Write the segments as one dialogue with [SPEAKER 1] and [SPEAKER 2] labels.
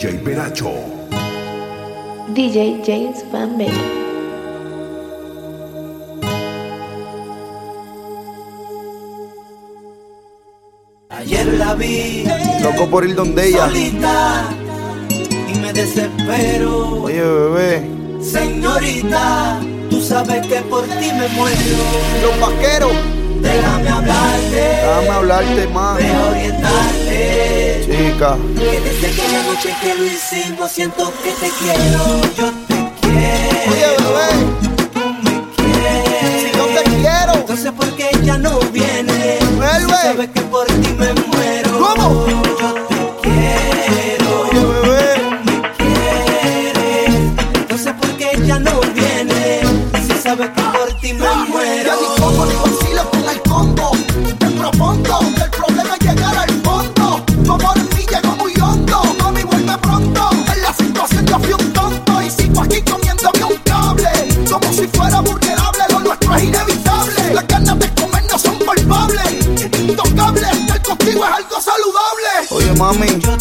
[SPEAKER 1] DJ Peracho.
[SPEAKER 2] DJ James Van Bell.
[SPEAKER 3] Ayer la vi.
[SPEAKER 4] Loco por ir donde ella.
[SPEAKER 3] Solita, y me desespero.
[SPEAKER 4] Oye, bebé.
[SPEAKER 3] Señorita, tú sabes que por ti me muero.
[SPEAKER 4] Los vaqueros.
[SPEAKER 3] Déjame hablarte.
[SPEAKER 4] Déjame hablarte más.
[SPEAKER 3] Déjame orientarte.
[SPEAKER 4] Chica.
[SPEAKER 3] Que desde aquella noche que lo hicimos siento que te quiero. Yo te quiero.
[SPEAKER 4] Oye, bebé.
[SPEAKER 3] Tú me quieres.
[SPEAKER 4] Si yo te quiero.
[SPEAKER 3] Entonces, ¿por qué ella no viene?
[SPEAKER 4] Vuelve.
[SPEAKER 3] Si que por ti me muero.
[SPEAKER 4] ¿Cómo?
[SPEAKER 5] mami. Yo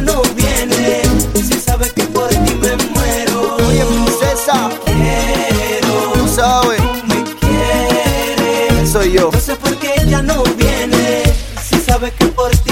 [SPEAKER 5] no
[SPEAKER 3] viene. Si sabes que por ti me muero.
[SPEAKER 4] Oye, princesa.
[SPEAKER 3] Quiero.
[SPEAKER 4] Tú sabes.
[SPEAKER 3] Me quiere.
[SPEAKER 4] Soy yo.
[SPEAKER 3] No
[SPEAKER 6] sé
[SPEAKER 7] por
[SPEAKER 6] qué
[SPEAKER 2] ella no viene.
[SPEAKER 3] Si
[SPEAKER 2] sabes que por
[SPEAKER 8] ti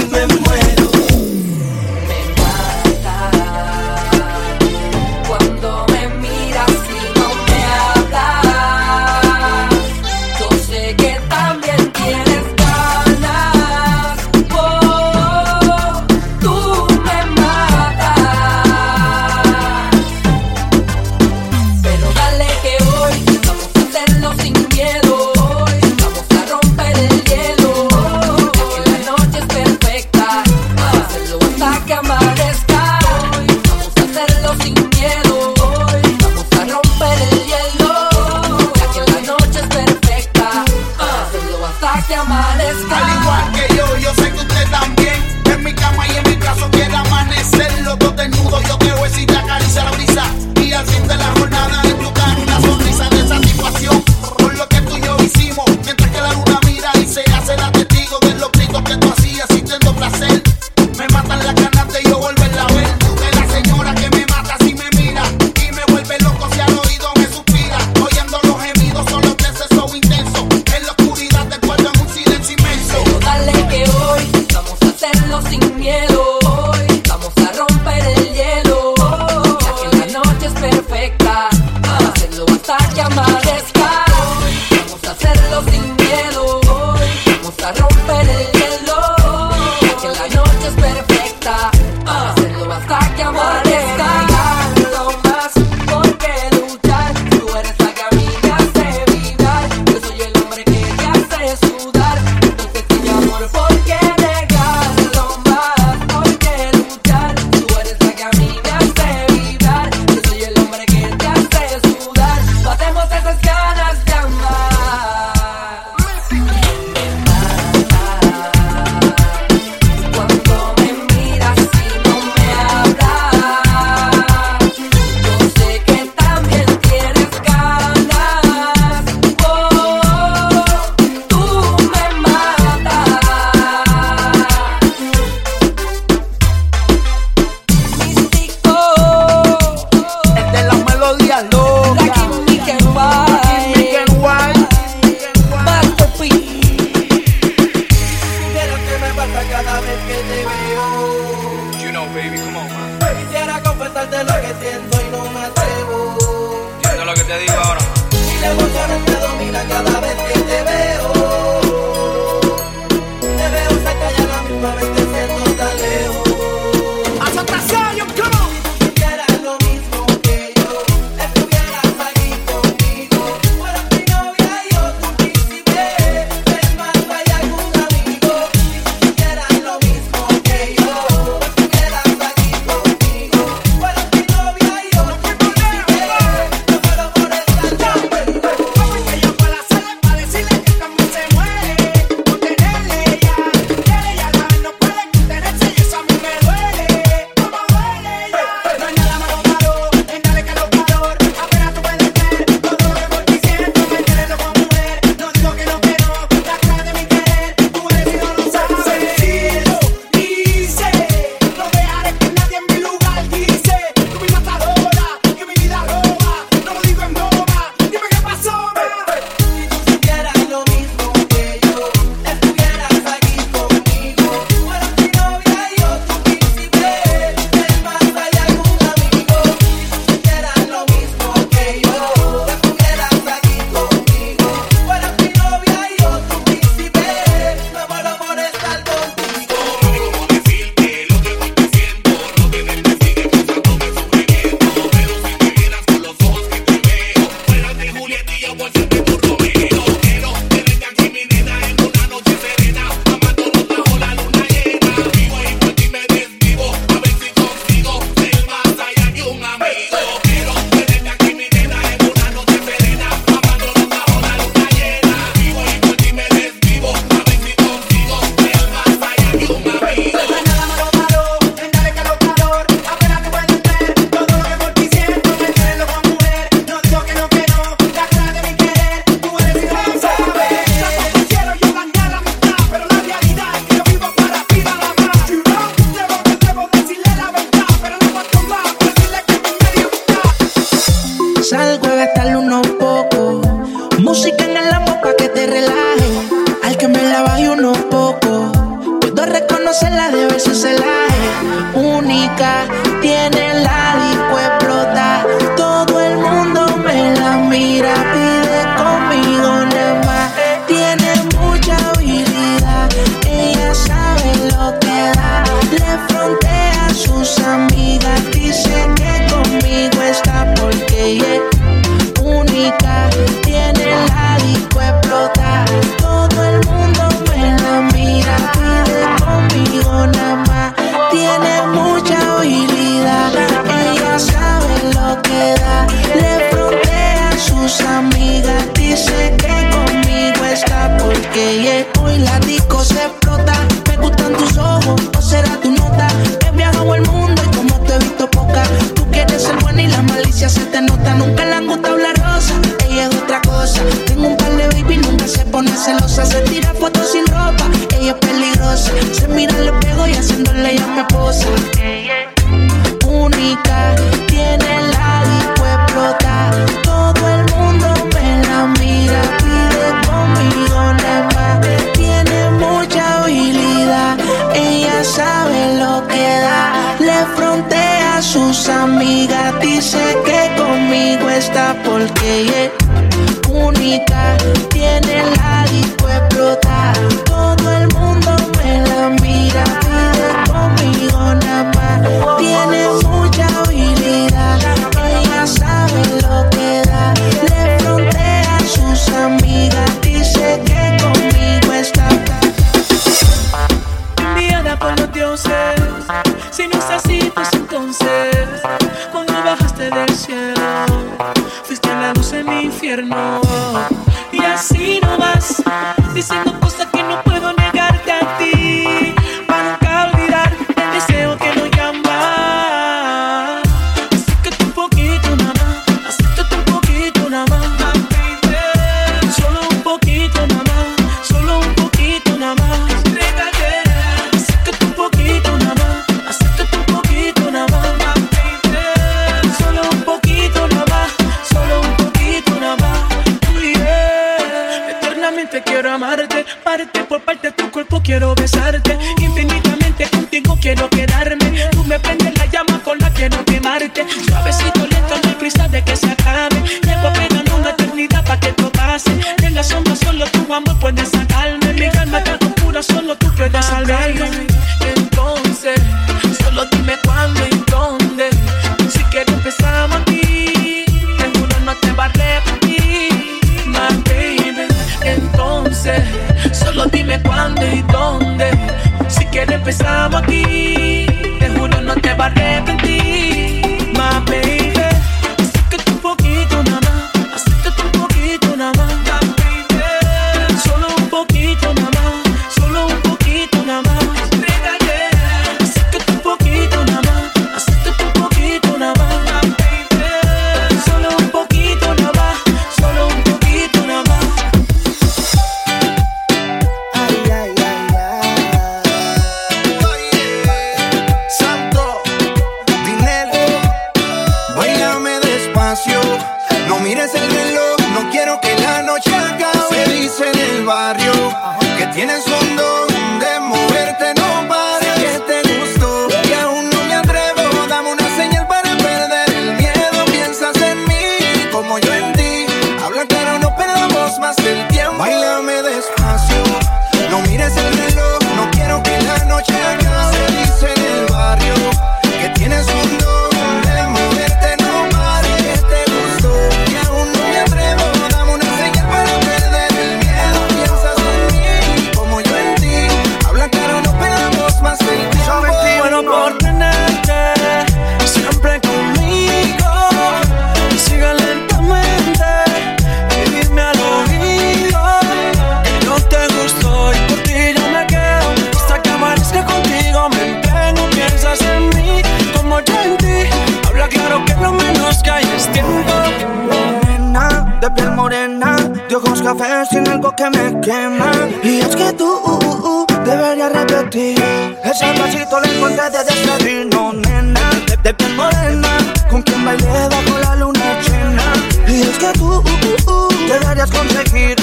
[SPEAKER 3] sin algo que me quema. Y es que tú uh, uh, uh deberías repetir. Ese pasito le encontré desde vino, nena. De, piel morena, con quien bailé bajo la luna llena. Y es que tú uh, deberías conseguir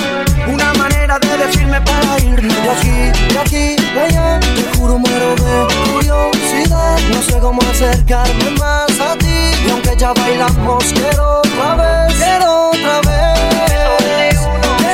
[SPEAKER 3] una manera de decirme para irme de aquí, de aquí, de allá. Te juro, muero de curiosidad. No sé cómo acercarme más a ti. Y aunque ya bailamos, quiero otra vez, quiero otra vez.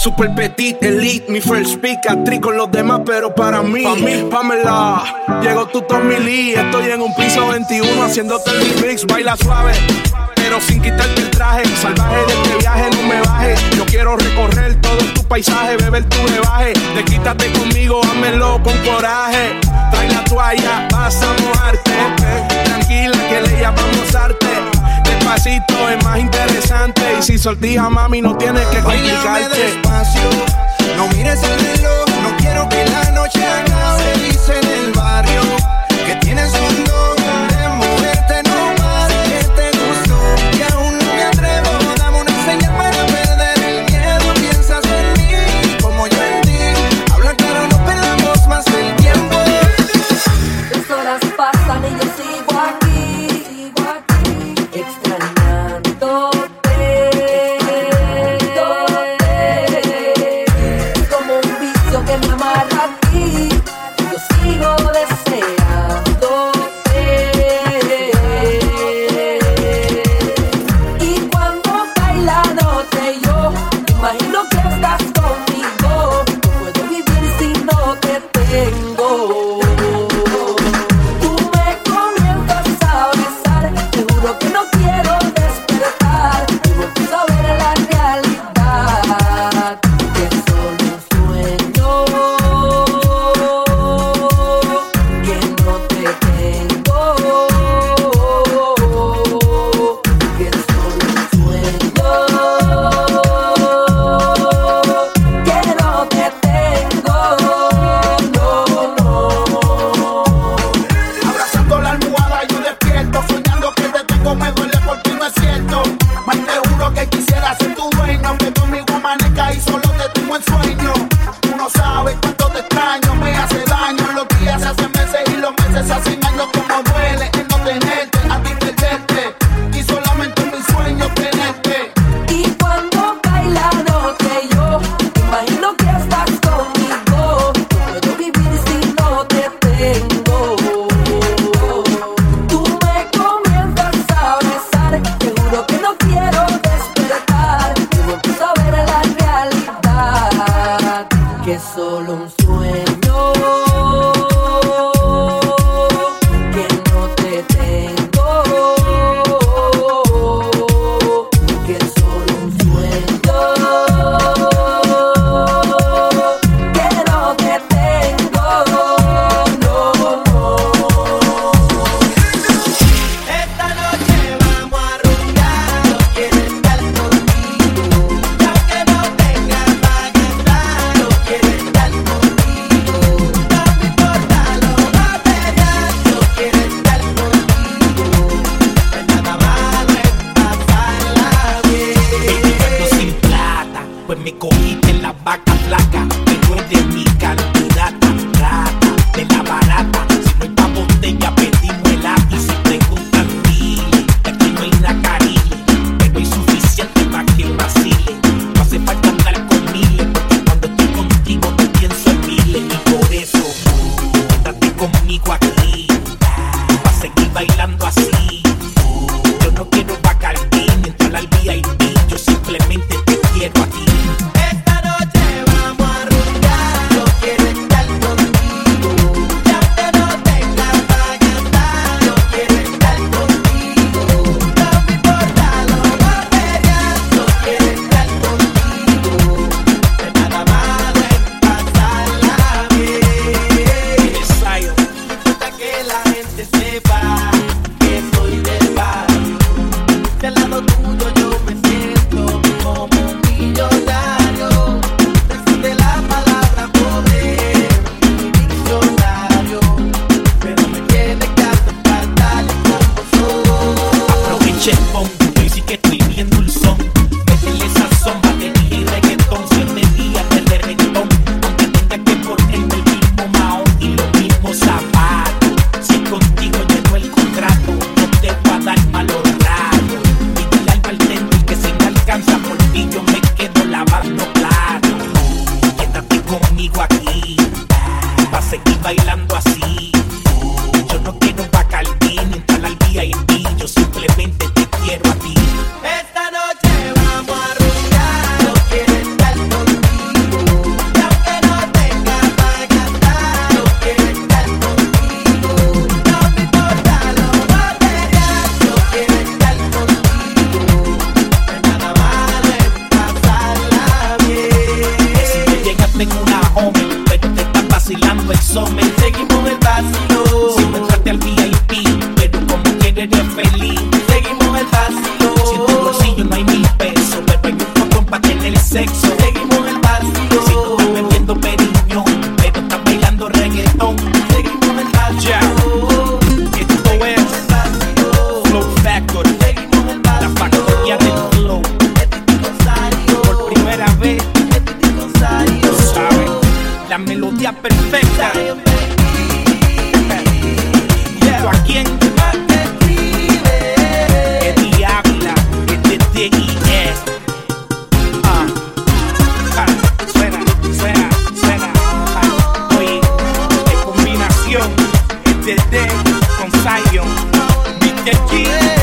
[SPEAKER 1] Super petit, elite, mi first pick, actriz con los demás, pero para mí, pa mí Pamela, llegó tu Tommy Lee, estoy en un piso 21 haciéndote el mix, baila suave pero sin quitarte el traje. Salvaje de este viaje, no me baje. Yo quiero recorrer todo tu paisaje, beber tu bebaje. Desquítate conmigo, hámelo con coraje. Trae la toalla, vas a mojarte. Tranquila que le llamamos arte despacito es más interesante. Y si sortija, mami, no tienes que complicarte.
[SPEAKER 6] Bailame despacio, no mires el reloj, no quiero que la noche
[SPEAKER 9] oh. Viste aquí,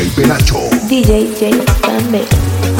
[SPEAKER 10] DJ Pelacho.
[SPEAKER 11] DJ.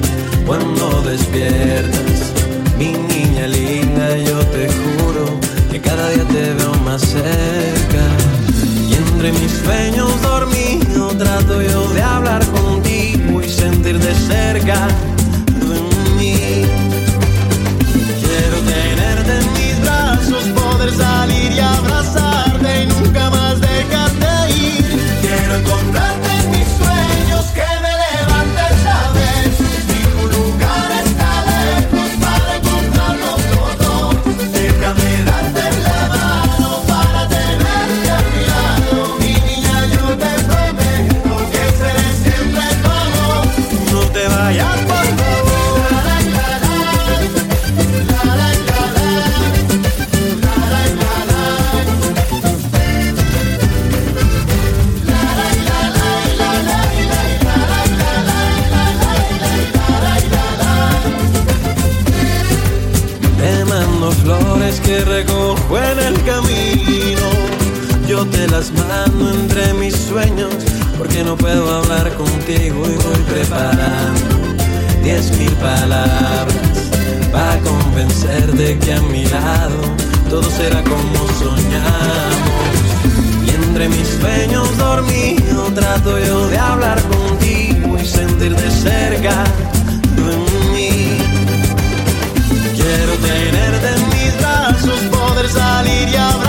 [SPEAKER 12] cuando despiertas. Mi niña linda, yo te juro que cada día te veo más cerca. Y entre mis sueños dormido trato yo de hablar contigo y sentir de cerca de mí. Quiero tenerte en mis brazos, poder salir y abrazarte y nunca más dejarte ir. Quiero encontrarte puedo hablar contigo y voy preparando diez mil palabras para convencerte que a mi lado todo será como soñamos. Y entre mis sueños dormido trato yo de hablar contigo y sentir de cerca tú en mí. Quiero tenerte en mis brazos, poder salir y hablar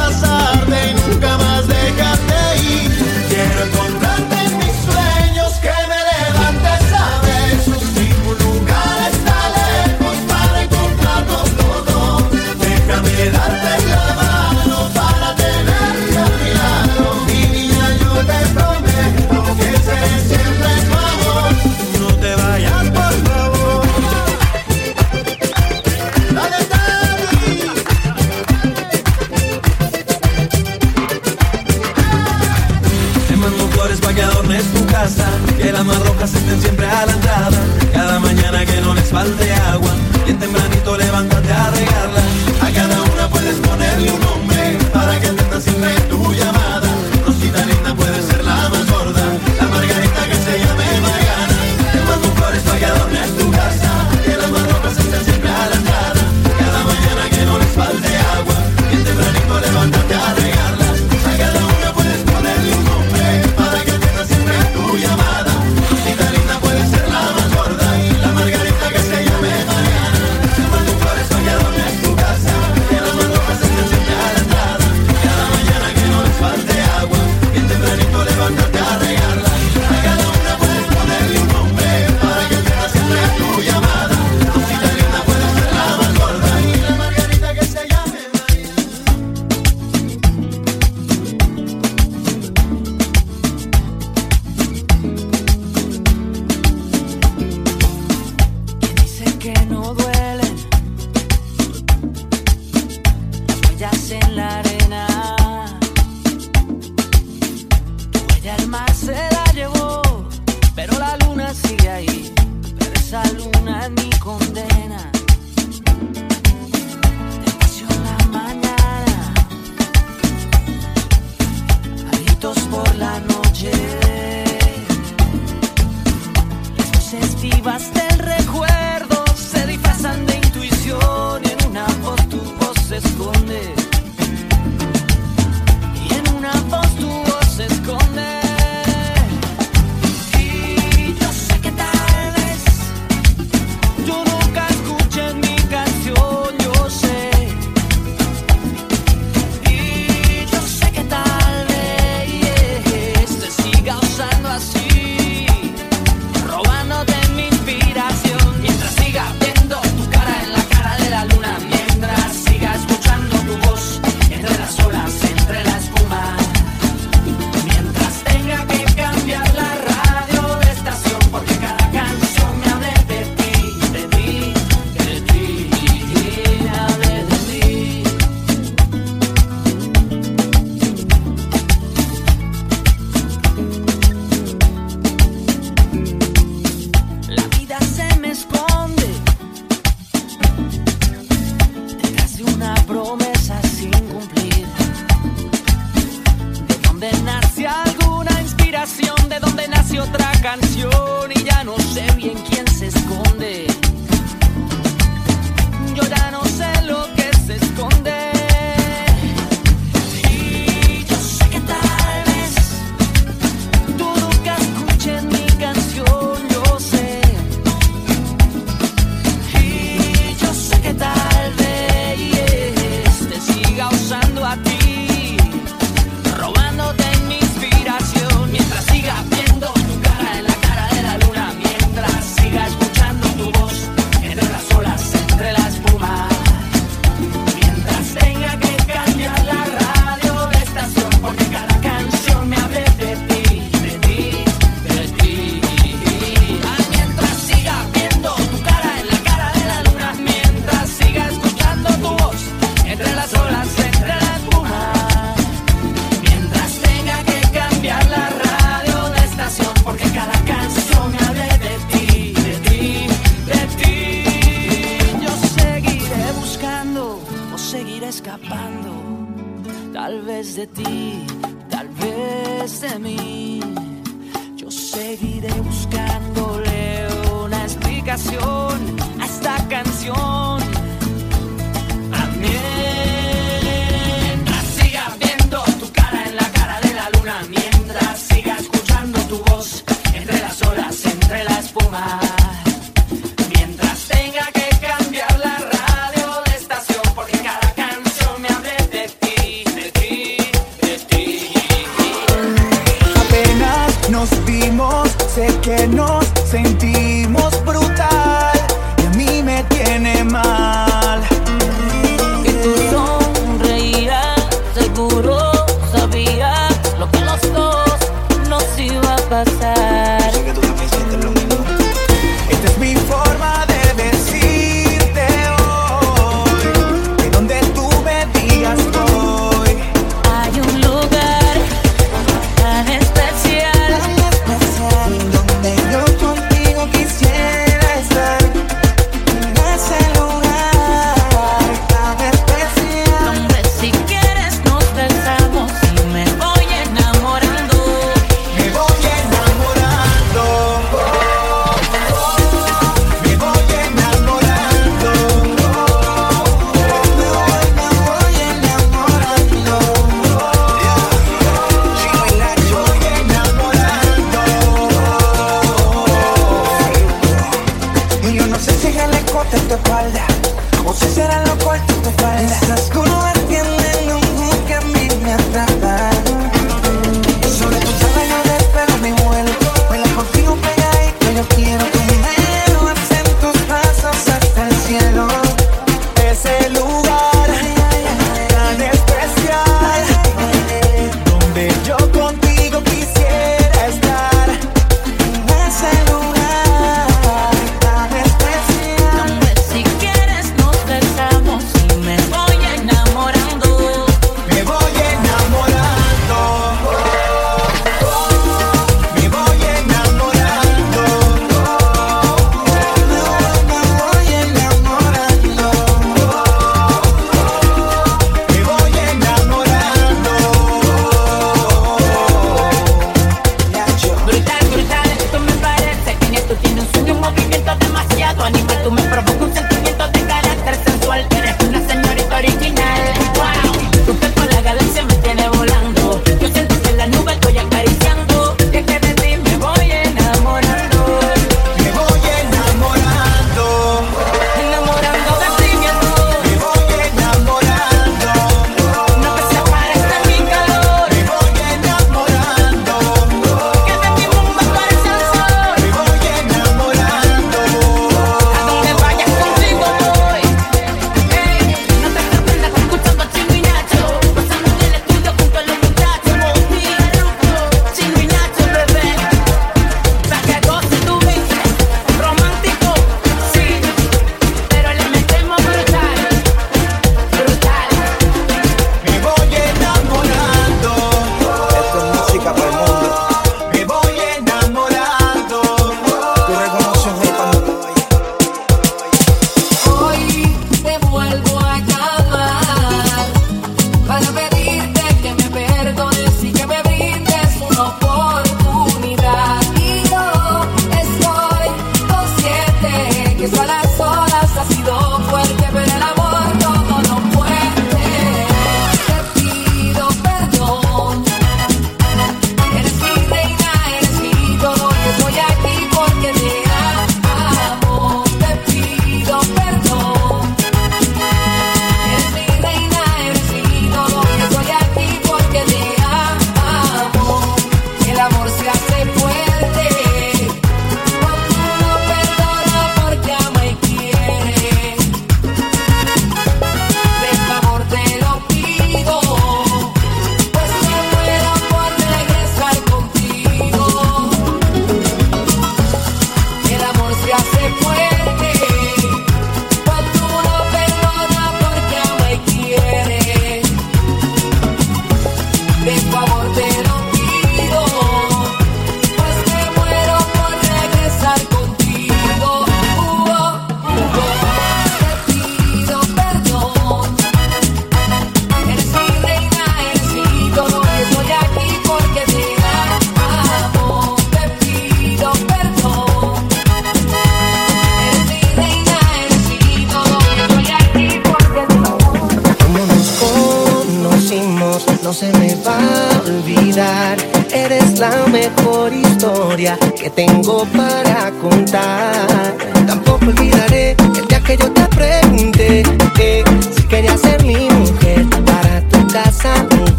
[SPEAKER 12] que
[SPEAKER 13] nos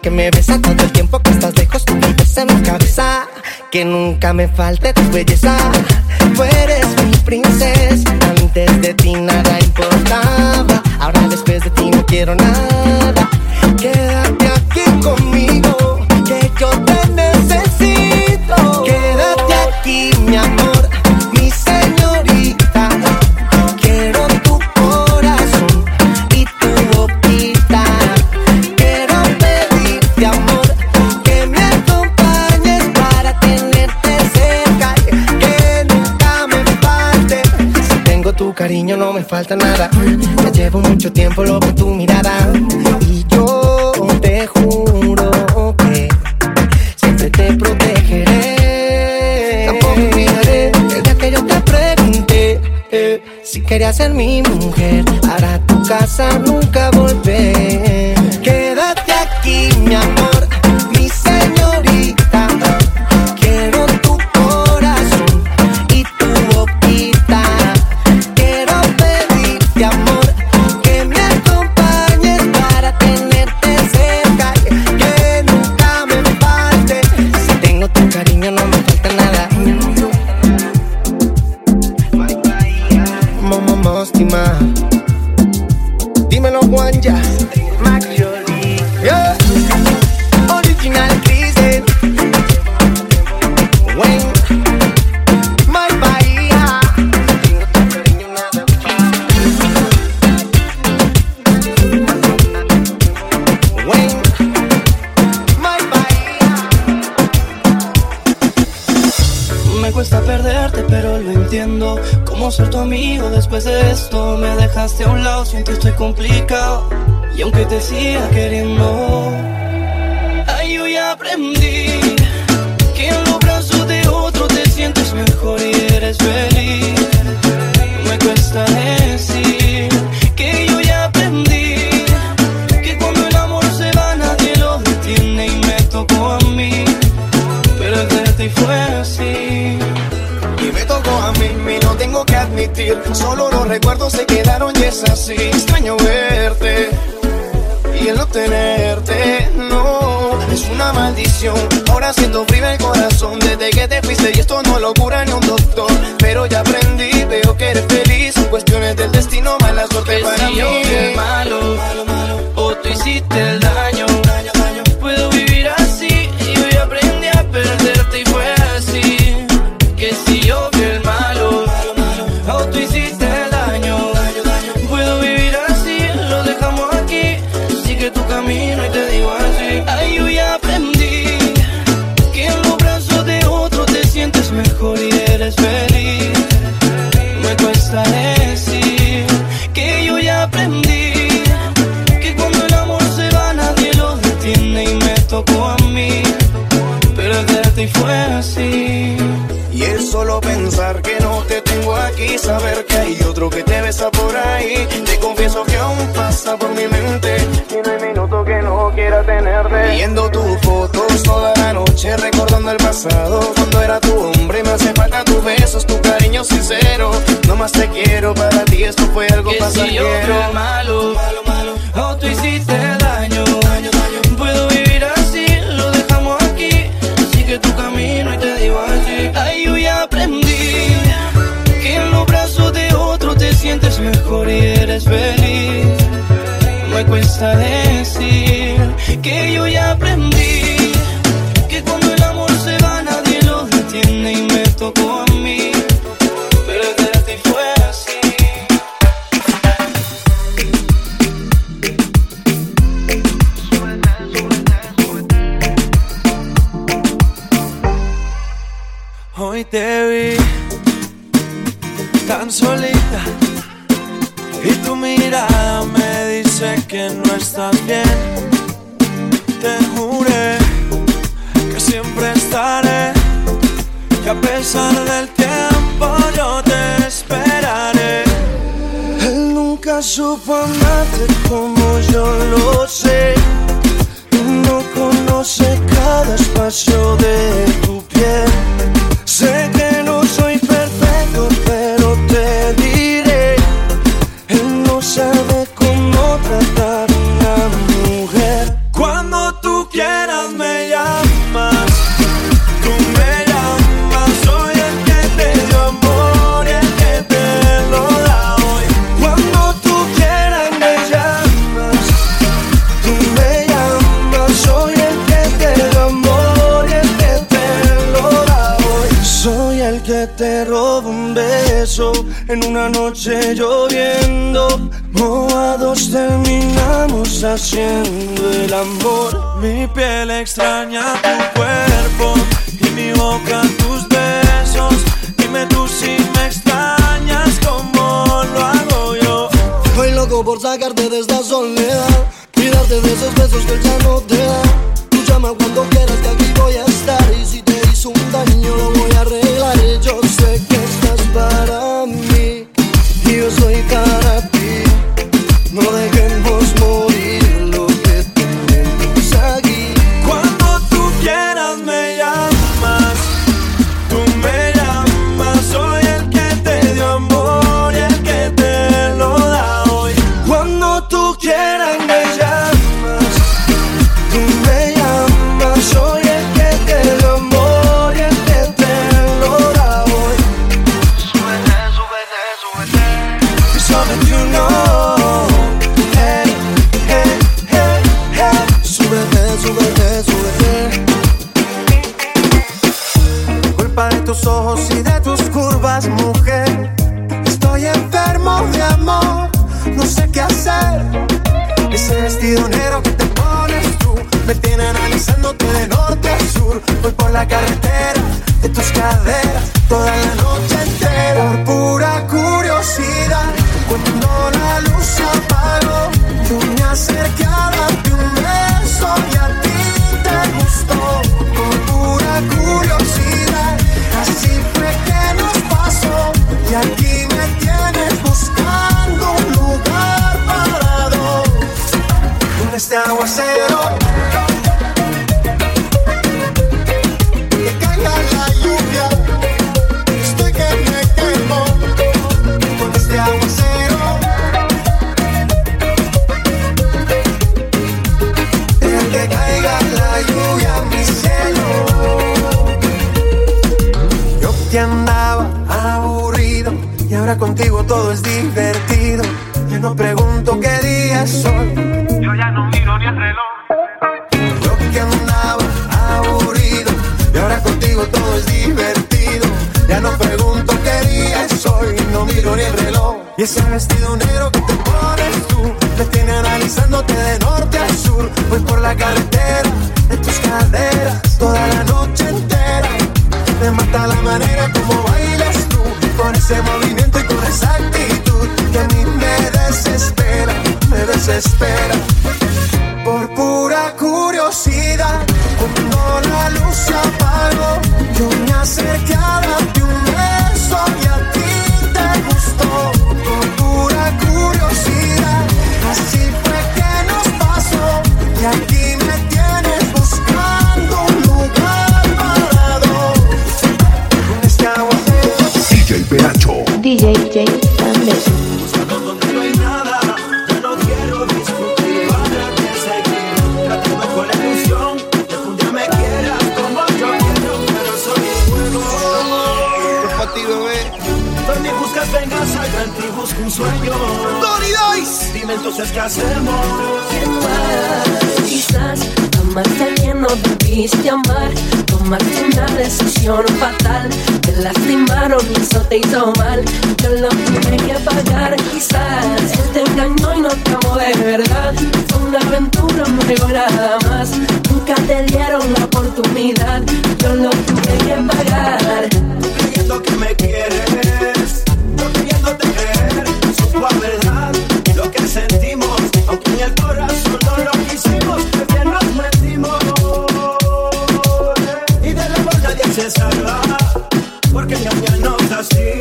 [SPEAKER 13] que me
[SPEAKER 14] besa todo el tiempo que estás lejos. Tú vives en mi cabeza. Que nunca me falte tu belleza. Tú eres mi princesa. Antes de ti nada importaba. Ahora después de ti no quiero nada. Quédate falta nada. Ya llevo mucho tiempo loco en tu mirada y yo te juro que siempre te protegeré. Tampoco olvidaré el día que yo te pregunté si querías ser mi mujer para tu casa
[SPEAKER 15] pero lo entiendo. Cómo ser tu amigo después de esto. Me dejaste a un lado, siento estoy complicado. Y aunque te siga queriendo, ay, yo ya aprendí que en los brazos de otro te sientes mejor y eres feliz. Me cuesta
[SPEAKER 13] Solo los recuerdos se quedaron y es así. Extraño verte y el no tenerte, no, es una maldición. Ahora siento frío el corazón desde que te fuiste y esto no lo cura ni un doctor. Pero ya aprendí, veo que eres feliz. Cuestiones del destino, mala suerte para mí.
[SPEAKER 15] fui el malo, o tú hiciste el daño. Puedo Cuesta decir que yo ya aprendí que cuando el amor se va nadie lo detiene y me tocó a mí perderte y fue así.
[SPEAKER 13] Y es solo pensar que no te tengo aquí, saber que hay otro que te besa por ahí. Te confieso que aún pasa por mi mente y no hay minuto que no quiera tenerte. Viendo tus fotos toda la noche, recordando el pasado. Cuando era tu hombre, me hace falta tus besos, tu cariño sincero. No más te quiero, para ti esto fue algo
[SPEAKER 15] Que si yo
[SPEAKER 13] pasajero.
[SPEAKER 15] fui el malo, o tú hiciste daño, puedo vivir así, lo dejamos aquí, sigue tu camino y te digo así. Ay, yo ya aprendí que en los brazos de otro te sientes mejor y eres feliz. Me cuesta decir que yo ya aprendí que cuando el amor se va nadie lo detiene y me tocó a mí.
[SPEAKER 16] Te vi tan solita y tu mirada me dice que no estás bien. Te juré que siempre estaré, que a pesar del tiempo yo te esperaré. Él nunca supo amarte como yo lo sé. Y no conoce cada espacio noche lloviendo. Mojados terminamos haciendo el amor. Mi piel extraña tu cuerpo y mi boca tus besos. Dime tú si me extrañas como lo hago yo.
[SPEAKER 17] Estoy loco por sacarte de esta soledad y de esos besos que él ya no te da. Tú llama cuando quieras que aquí voy a estar y si te hizo un daño
[SPEAKER 12] De tus ojos y de tus curvas, mujer. Estoy enfermo de amor, no sé qué hacer. Ese vestido negro que te pones tú me tiene analizándote de norte a sur. Voy por la carretera de tus caderas toda la noche entera. Por pura curiosidad, cuando la luz apagó, yo me acerqué a darte un Con este aguacero. Que caiga la lluvia. Estoy que me quemo. Con este aguacero. Deja que caiga la lluvia, mi cielo. Yo te andaba aburrido y ahora contigo todo es divertido. Ya no pregunto Y ese vestido negro que te pones tú me tiene analizándote de norte a sur. Voy por la carretera de tus caderas toda la noche entera. Me mata la manera como bailas tú Con ese movimiento y con esa actitud Que a mí me desespera, me desespera Por pura curiosidad Cuando la luz se apagó Yo me acerqué cosas que
[SPEAKER 18] hacemos.
[SPEAKER 6] ¿Quién más? Quizás amarte bien no debiste amar. Tomaste una decisión fatal. Te lastimaron y eso te hizo mal. Yo lo tuve que pagar. Quizás este él te engañó y no te amó de verdad. Fue una aventura, no nada más. Nunca te dieron la oportunidad. Yo lo tuve que pagar.
[SPEAKER 16] Creyendo que me quieres. Yo creyéndote creer. Eso fue sentimos, aunque en el corazón no lo quisimos, que bien nos metimos. Y del amor nadie se salva, porque engañarnos así,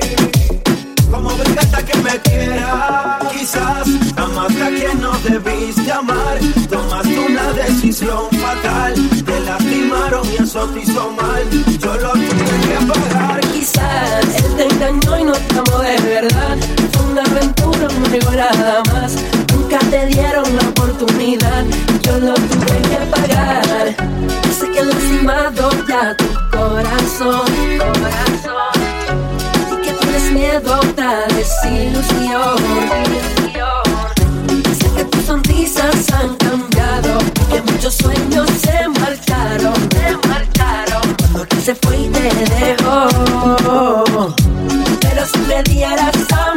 [SPEAKER 16] como me encanta que me quiera, quizás amaste a quien no debiste amar, tomaste una decisión fatal, te lastimaron y eso te hizo mal, yo lo tuve que pagar.
[SPEAKER 6] Quizás él te engañó y no te amó de verdad, fue una nada más. Nunca te dieron la oportunidad. Yo lo tuve que pagar. Sé que he lastimado ya tu corazón, corazón. Y que tienes miedo a otra desilusión. Sé que tus sonrisas han cambiado. Que muchos sueños se marcharon, se marcharon. Cuando se fue y te dejó. Pero si me dieras a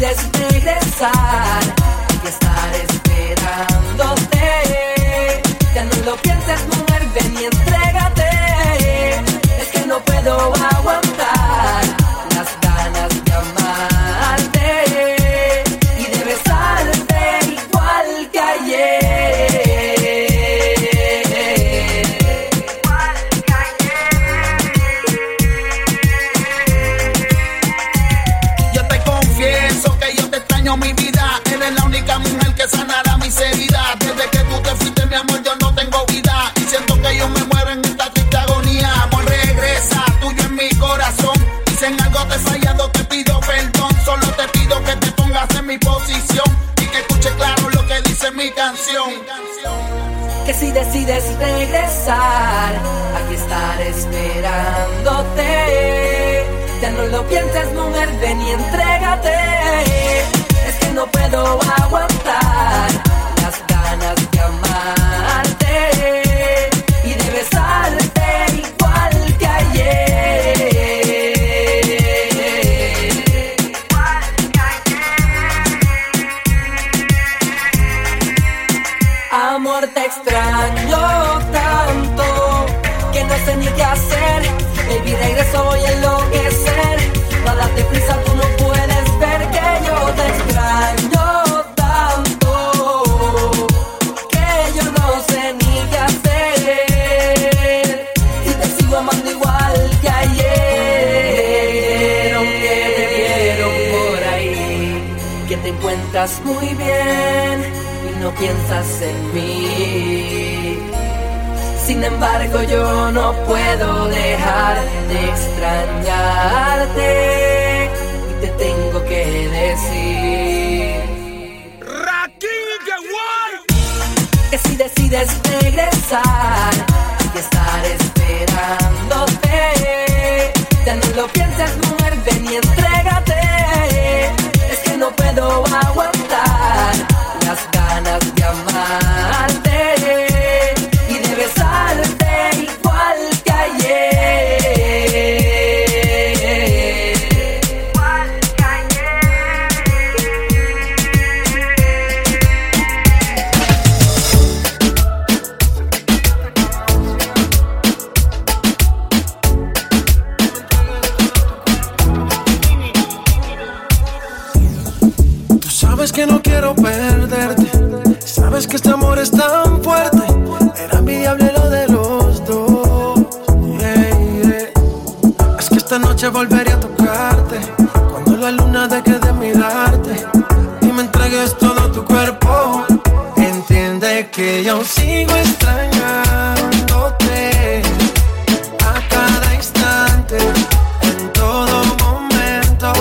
[SPEAKER 6] si decides regresar y estar
[SPEAKER 7] mi vida. Eres la única mujer que sanará mis heridas. Desde que tú te fuiste, mi amor, yo no tengo vida. Y siento que yo me muero en esta triste agonía. Amor, regresa, tuyo en mi corazón. Y si en algo te he fallado, te pido perdón. Solo te pido que te pongas en mi posición. Y que escuche claro lo que dice mi canción.
[SPEAKER 6] que si decides regresar, aquí estaré esperándote. Ya no lo pienses, mujer, ven y entrégate. No puedo aguantar las ganas de amarte encuentras muy bien y no piensas en mí. Sin embargo, yo no puedo dejar de extrañarte y te tengo que decir. Que si decides regresar y estar esperándote, ya no lo pienses,
[SPEAKER 12] sigo extrañándote a cada instante, en todo momento.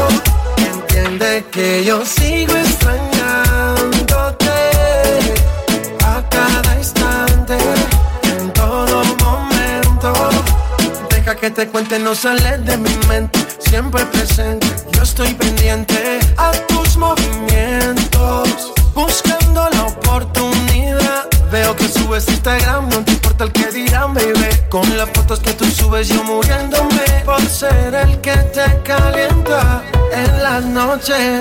[SPEAKER 12] Entiende que yo sigo extrañándote a cada instante, en todo momento. Deja que te cuente, no sale de mi mente, your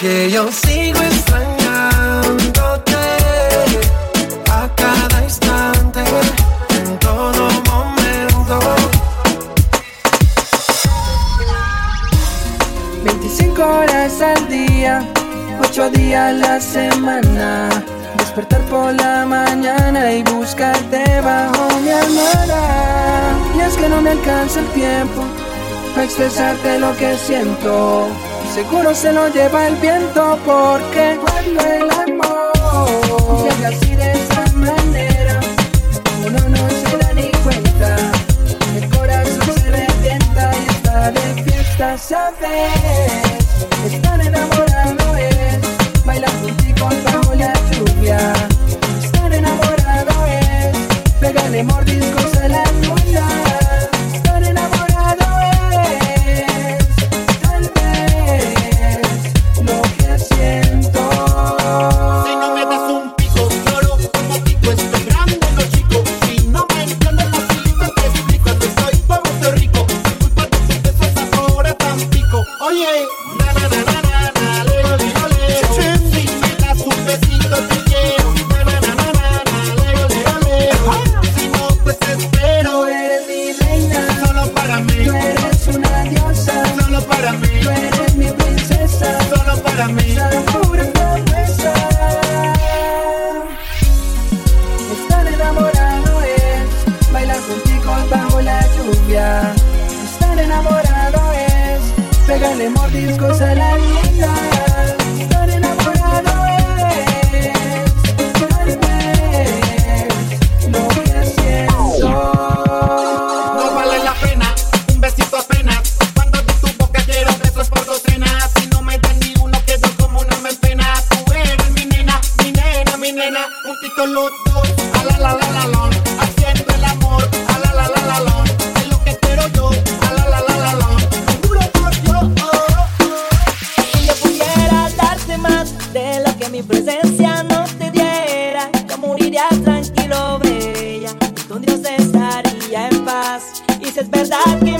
[SPEAKER 12] que yo sigo extrañándote a cada instante, en todo momento.
[SPEAKER 19] 25 horas al día, 8 días a la semana. Despertar por la mañana y buscarte bajo mi almohada. Y es que no me alcanza el tiempo para expresarte lo que siento seguro se lo lleva el viento porque cuando el amor llega así de esa manera, uno no se da ni cuenta, el corazón se revienta y está de fiesta, ¿sabes? Estar enamorado es bailar contigo bajo la lluvia, estar enamorado es pegarle mordiscos a la
[SPEAKER 20] ya en paz. Y si es verdad que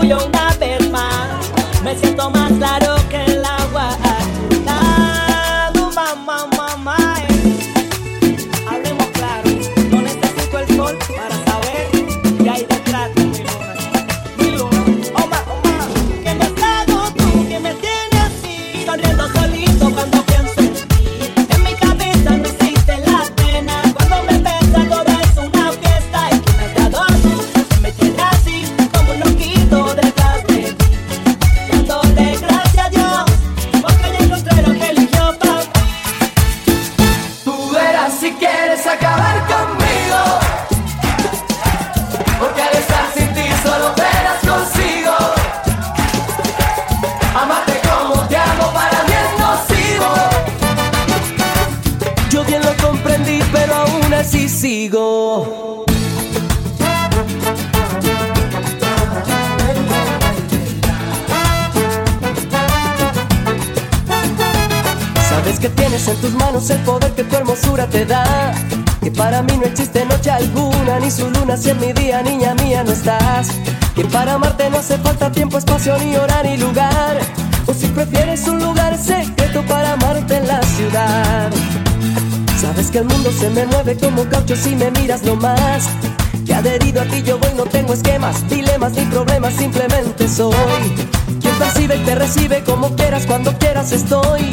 [SPEAKER 20] tuyo una vez más. Me siento más luna en mi
[SPEAKER 10] día, niña mía, no estás. Que para amarte no hace falta tiempo, espacio, ni hora, ni lugar. O si prefieres un lugar secreto para amarte en la ciudad. Sabes que el mundo se me mueve como caucho si me miras nomás. Que adherido a ti yo voy, no tengo esquemas, dilemas ni problemas, simplemente soy. Quien percibe y te recibe como quieras, cuando quieras estoy.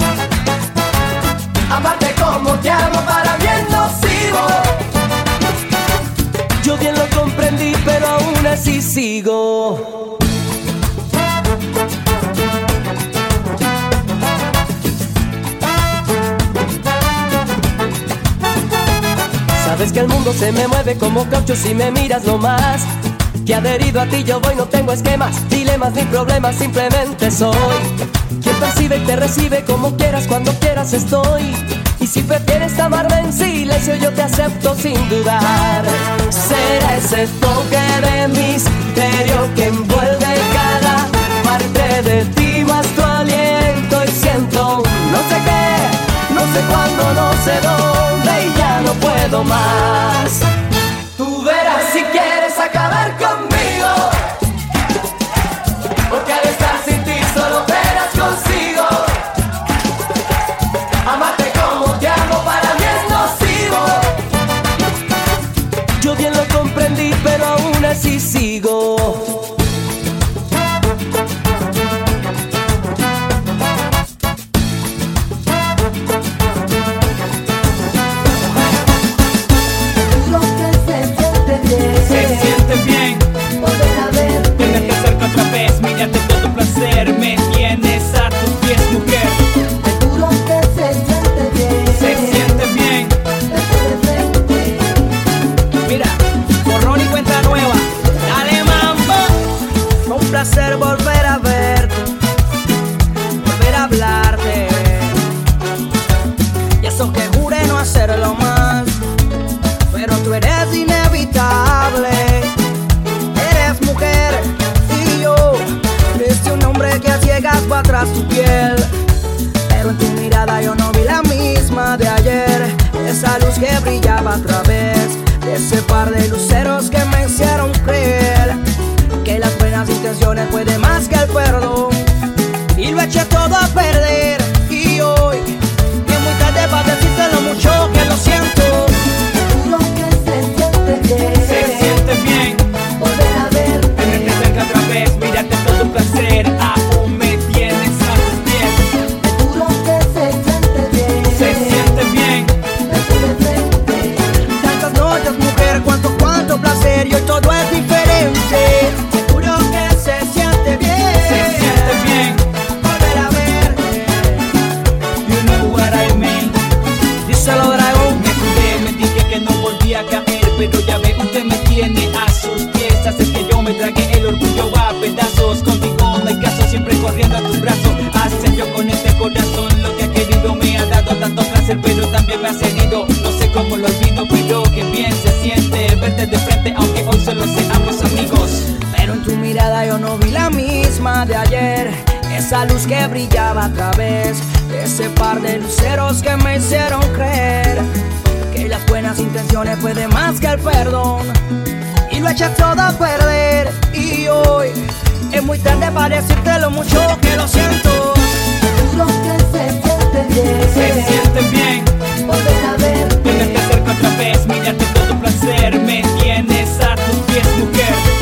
[SPEAKER 21] Como te amo para es nocivo.
[SPEAKER 10] Yo bien lo comprendí, pero aún así sigo. Sabes que el mundo se me mueve como caucho si me miras nomás. Que adherido a ti yo voy, no tengo esquemas, dilemas ni problemas, simplemente soy. Quien percibe y te recibe como quieras, cuando quieras estoy. Y si prefieres amarme en silencio, yo te acepto sin dudar. Será ese toque de misterio que envuelve cada parte de ti, más tu aliento. Y siento no sé qué, no sé cuándo, no sé dónde, y ya no puedo más.
[SPEAKER 21] Tú verás si quieres acabar conmigo.
[SPEAKER 3] Que
[SPEAKER 20] brillaba a través de ese par de luceros que me hicieron creer que las buenas intenciones pueden más que el perdón. Y lo eché todo a perder.
[SPEAKER 9] corriendo a tus
[SPEAKER 22] brazos. Hace yo con este corazón lo que ha querido, me ha dado tanto placer, pero también me has herido. No sé cómo lo olvido, pero que bien se siente verte de frente, aunque hoy solo seamos amigos.
[SPEAKER 20] Pero en tu mirada yo no vi la misma de ayer, esa luz que brillaba a través de ese par de luceros que me hicieron creer que las buenas intenciones pueden más que el perdón. Y lo eché todo a perder y hoy es muy tarde para decirte lo mucho que lo siento.
[SPEAKER 14] Los que se sienten bien,
[SPEAKER 22] se sienten bien.
[SPEAKER 14] Volver a ver.
[SPEAKER 22] Tenerte cerca otra vez, mírate todo tu placer. Me tienes a tus pies, mujer.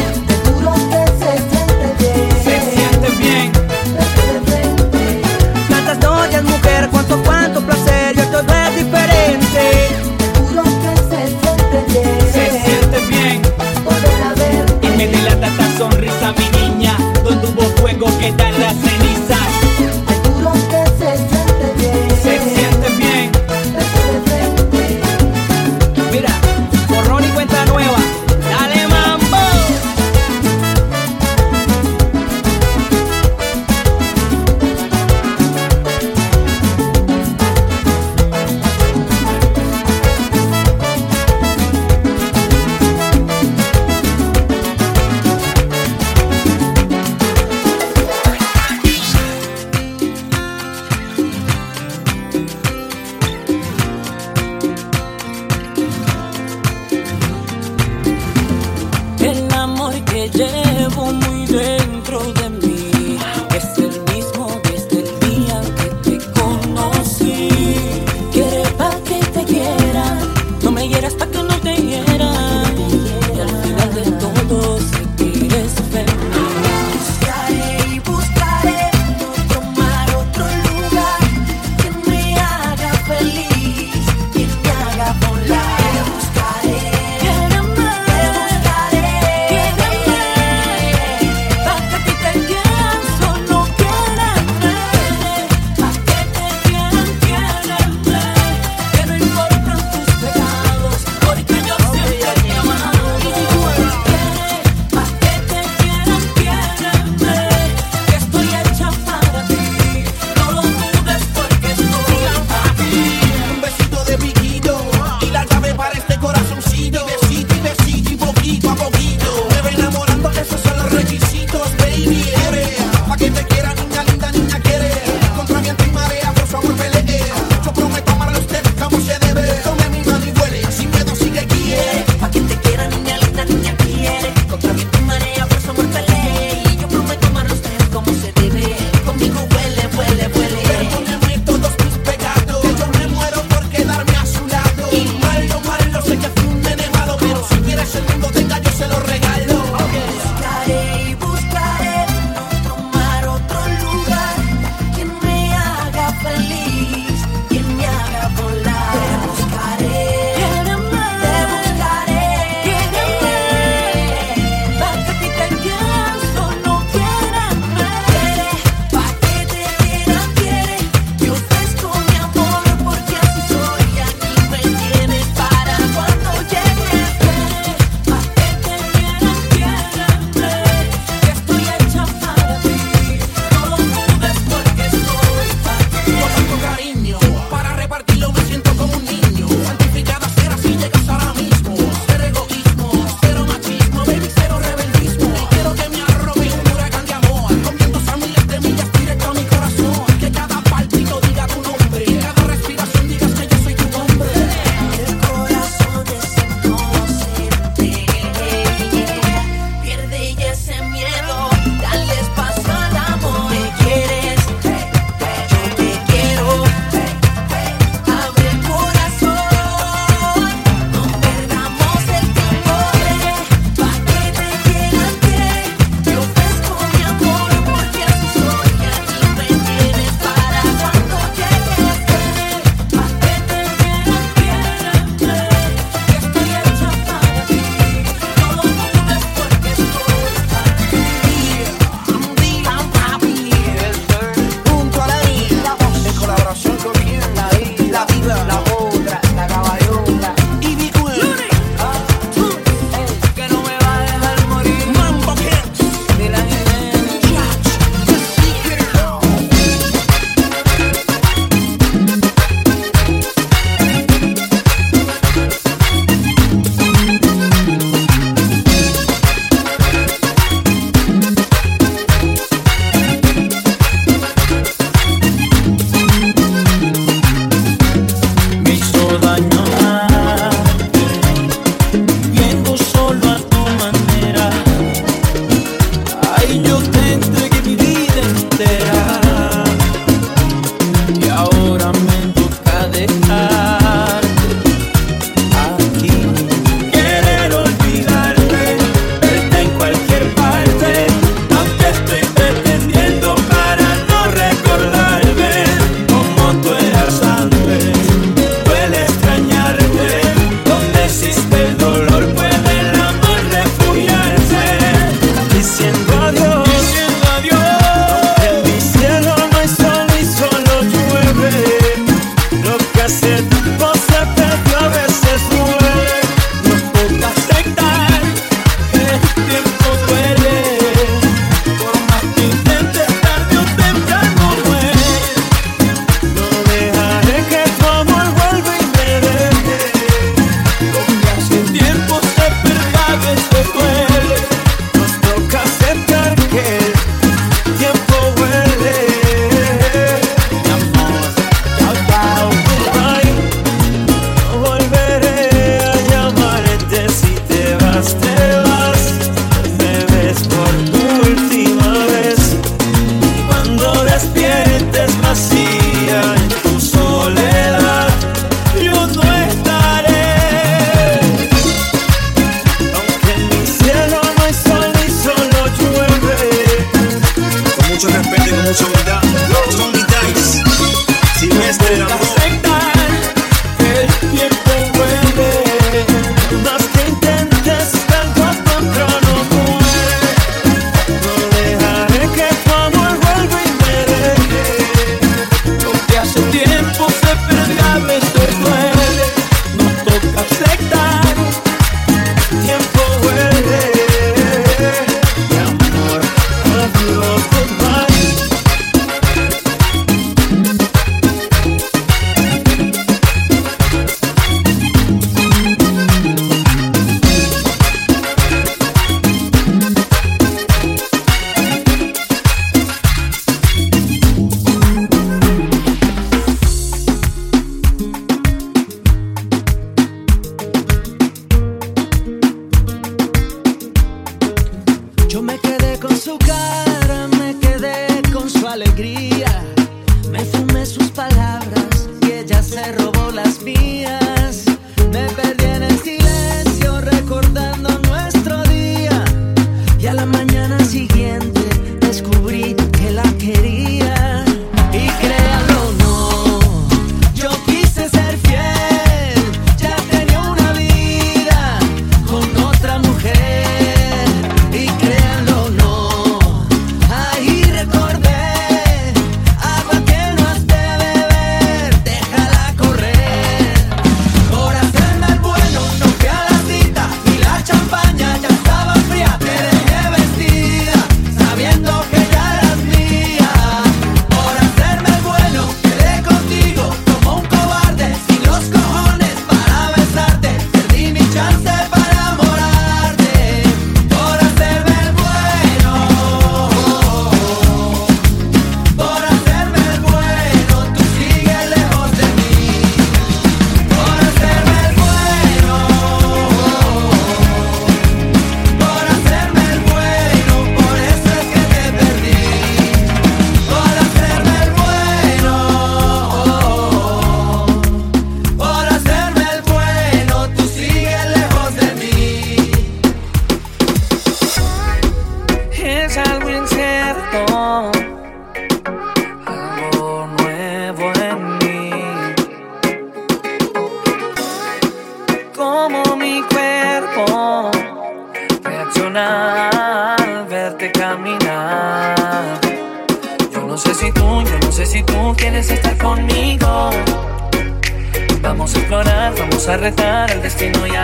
[SPEAKER 12] retar al destino y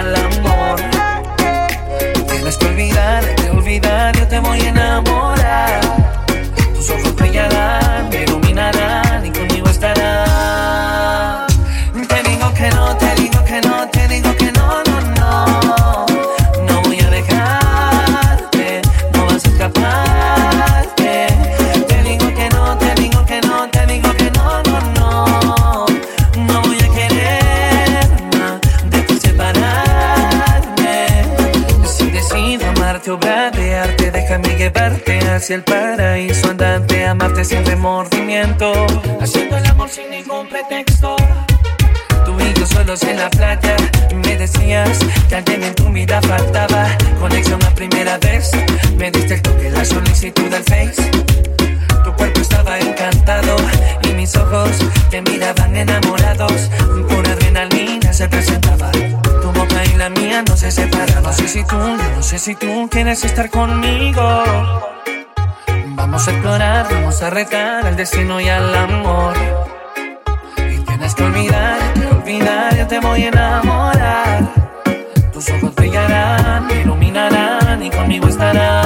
[SPEAKER 12] me decías que alguien en tu vida faltaba. Conexión a primera vez, me diste el toque, la solicitud del Face. Tu cuerpo estaba encantado y mis ojos te miraban enamorados. Por adrenalina se presentaba. Tu boca y la mía no se separaban. No sé si tú, no sé si tú quieres estar conmigo. Vamos a explorar, vamos a retar al destino y al amor. Y tienes que olvidar, olvidar te voy a enamorar. Tus ojos brillarán, iluminarán y conmigo estarán.